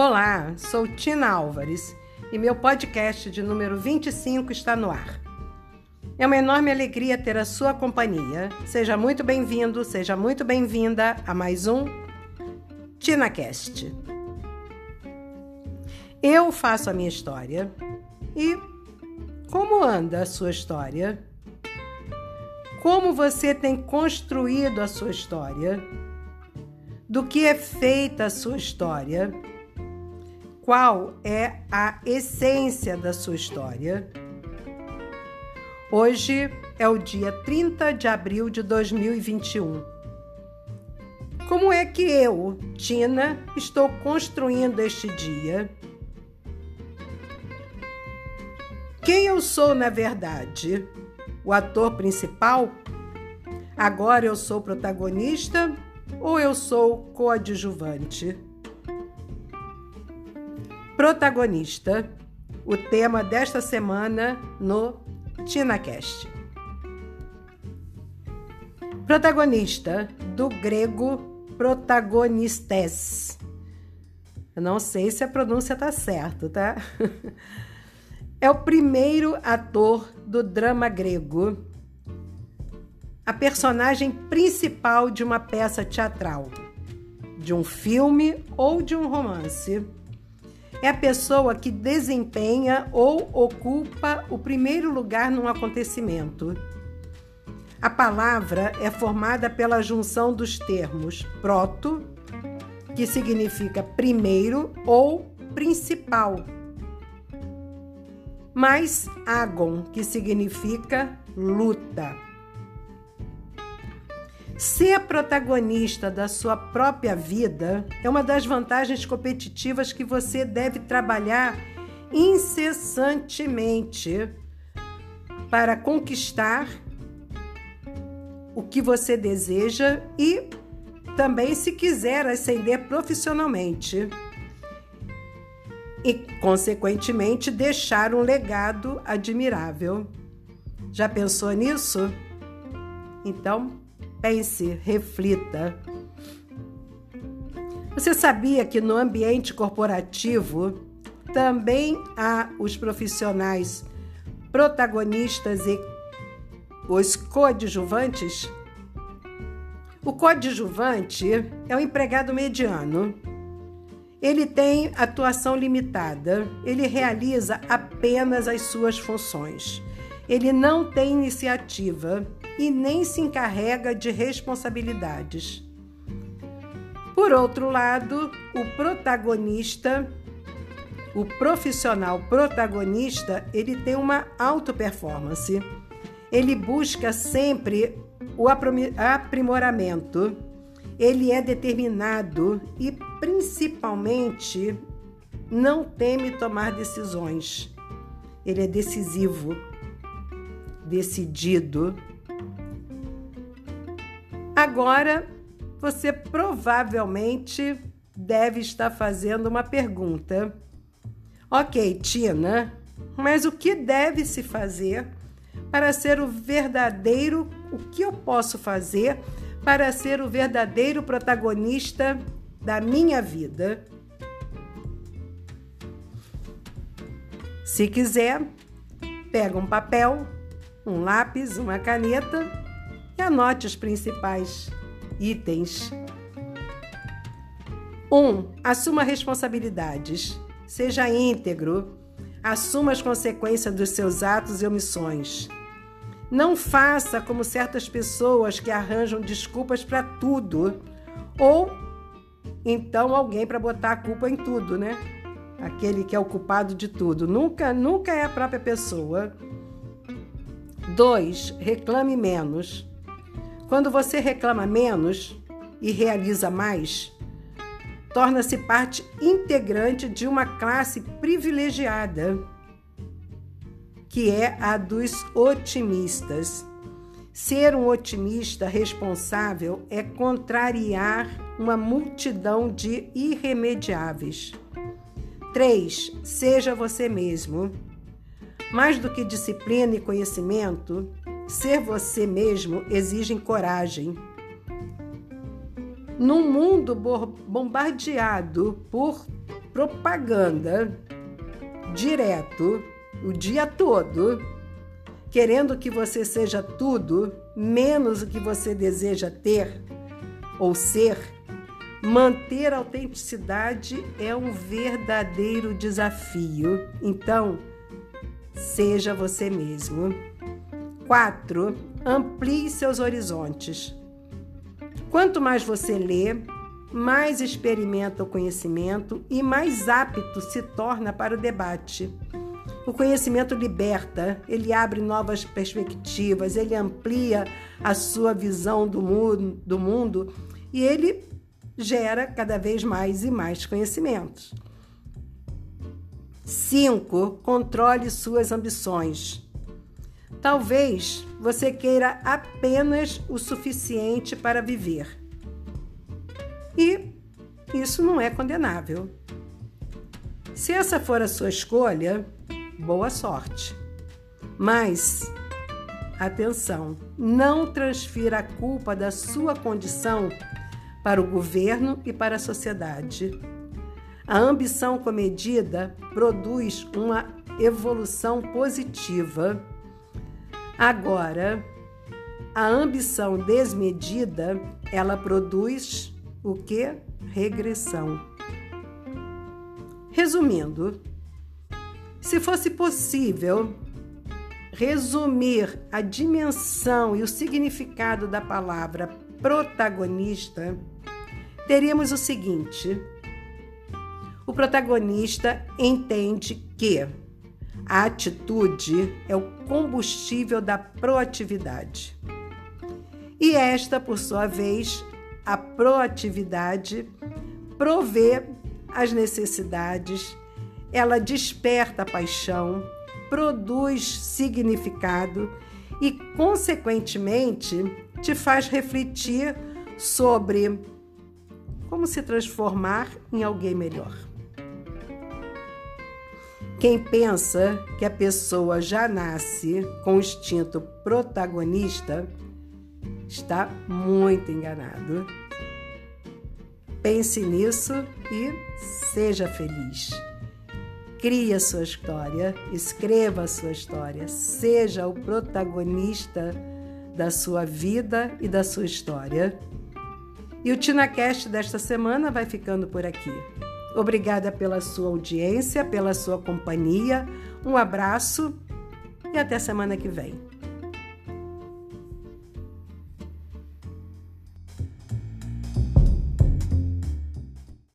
Olá, sou Tina Álvares e meu podcast de número 25 está no ar. É uma enorme alegria ter a sua companhia. Seja muito bem-vindo, seja muito bem-vinda a mais um TinaCast. Eu faço a minha história e como anda a sua história? Como você tem construído a sua história? Do que é feita a sua história? Qual é a essência da sua história? Hoje é o dia 30 de abril de 2021. Como é que eu, Tina, estou construindo este dia? Quem eu sou na verdade? O ator principal? Agora eu sou protagonista ou eu sou coadjuvante? Protagonista, o tema desta semana no TinaCast. Protagonista, do grego protagonistes. Eu não sei se a pronúncia tá certa, tá? É o primeiro ator do drama grego, a personagem principal de uma peça teatral, de um filme ou de um romance. É a pessoa que desempenha ou ocupa o primeiro lugar num acontecimento. A palavra é formada pela junção dos termos proto, que significa primeiro ou principal mais agon, que significa luta. Ser protagonista da sua própria vida é uma das vantagens competitivas que você deve trabalhar incessantemente para conquistar o que você deseja e também se quiser ascender profissionalmente e, consequentemente, deixar um legado admirável. Já pensou nisso? Então, pense, reflita. Você sabia que no ambiente corporativo também há os profissionais protagonistas e os coadjuvantes? O coadjuvante é o empregado mediano ele tem atuação limitada, ele realiza apenas as suas funções. Ele não tem iniciativa e nem se encarrega de responsabilidades. Por outro lado, o protagonista, o profissional protagonista, ele tem uma alta performance. Ele busca sempre o aprimoramento ele é determinado e, principalmente, não teme tomar decisões. Ele é decisivo, decidido. Agora, você provavelmente deve estar fazendo uma pergunta. Ok, Tina, mas o que deve se fazer para ser o verdadeiro? O que eu posso fazer para ser o verdadeiro protagonista da minha vida. Se quiser, pega um papel, um lápis, uma caneta e anote os principais itens. 1. Um, assuma responsabilidades. Seja íntegro. Assuma as consequências dos seus atos e omissões. Não faça como certas pessoas que arranjam desculpas para tudo ou então alguém para botar a culpa em tudo, né? Aquele que é o culpado de tudo. Nunca, nunca é a própria pessoa. 2. Reclame menos. Quando você reclama menos e realiza mais, torna-se parte integrante de uma classe privilegiada que é a dos otimistas. Ser um otimista responsável é contrariar uma multidão de irremediáveis. 3. Seja você mesmo. Mais do que disciplina e conhecimento, ser você mesmo exige coragem. Num mundo bombardeado por propaganda direto o dia todo, querendo que você seja tudo menos o que você deseja ter ou ser, manter a autenticidade é um verdadeiro desafio. Então, seja você mesmo. 4. Amplie seus horizontes. Quanto mais você lê, mais experimenta o conhecimento e mais apto se torna para o debate. O conhecimento liberta, ele abre novas perspectivas, ele amplia a sua visão do mundo, do mundo e ele gera cada vez mais e mais conhecimentos. 5. Controle suas ambições. Talvez você queira apenas o suficiente para viver. E isso não é condenável. Se essa for a sua escolha, boa sorte. Mas, atenção, não transfira a culpa da sua condição para o governo e para a sociedade. A ambição comedida produz uma evolução positiva. Agora, a ambição desmedida, ela produz o que? Regressão. Resumindo, se fosse possível resumir a dimensão e o significado da palavra protagonista, teríamos o seguinte: o protagonista entende que a atitude é o combustível da proatividade. E esta, por sua vez, a proatividade provê as necessidades ela desperta a paixão, produz significado e, consequentemente, te faz refletir sobre como se transformar em alguém melhor. Quem pensa que a pessoa já nasce com o instinto protagonista está muito enganado. Pense nisso e seja feliz. Crie a sua história, escreva a sua história, seja o protagonista da sua vida e da sua história. E o TinaCast desta semana vai ficando por aqui. Obrigada pela sua audiência, pela sua companhia. Um abraço e até semana que vem.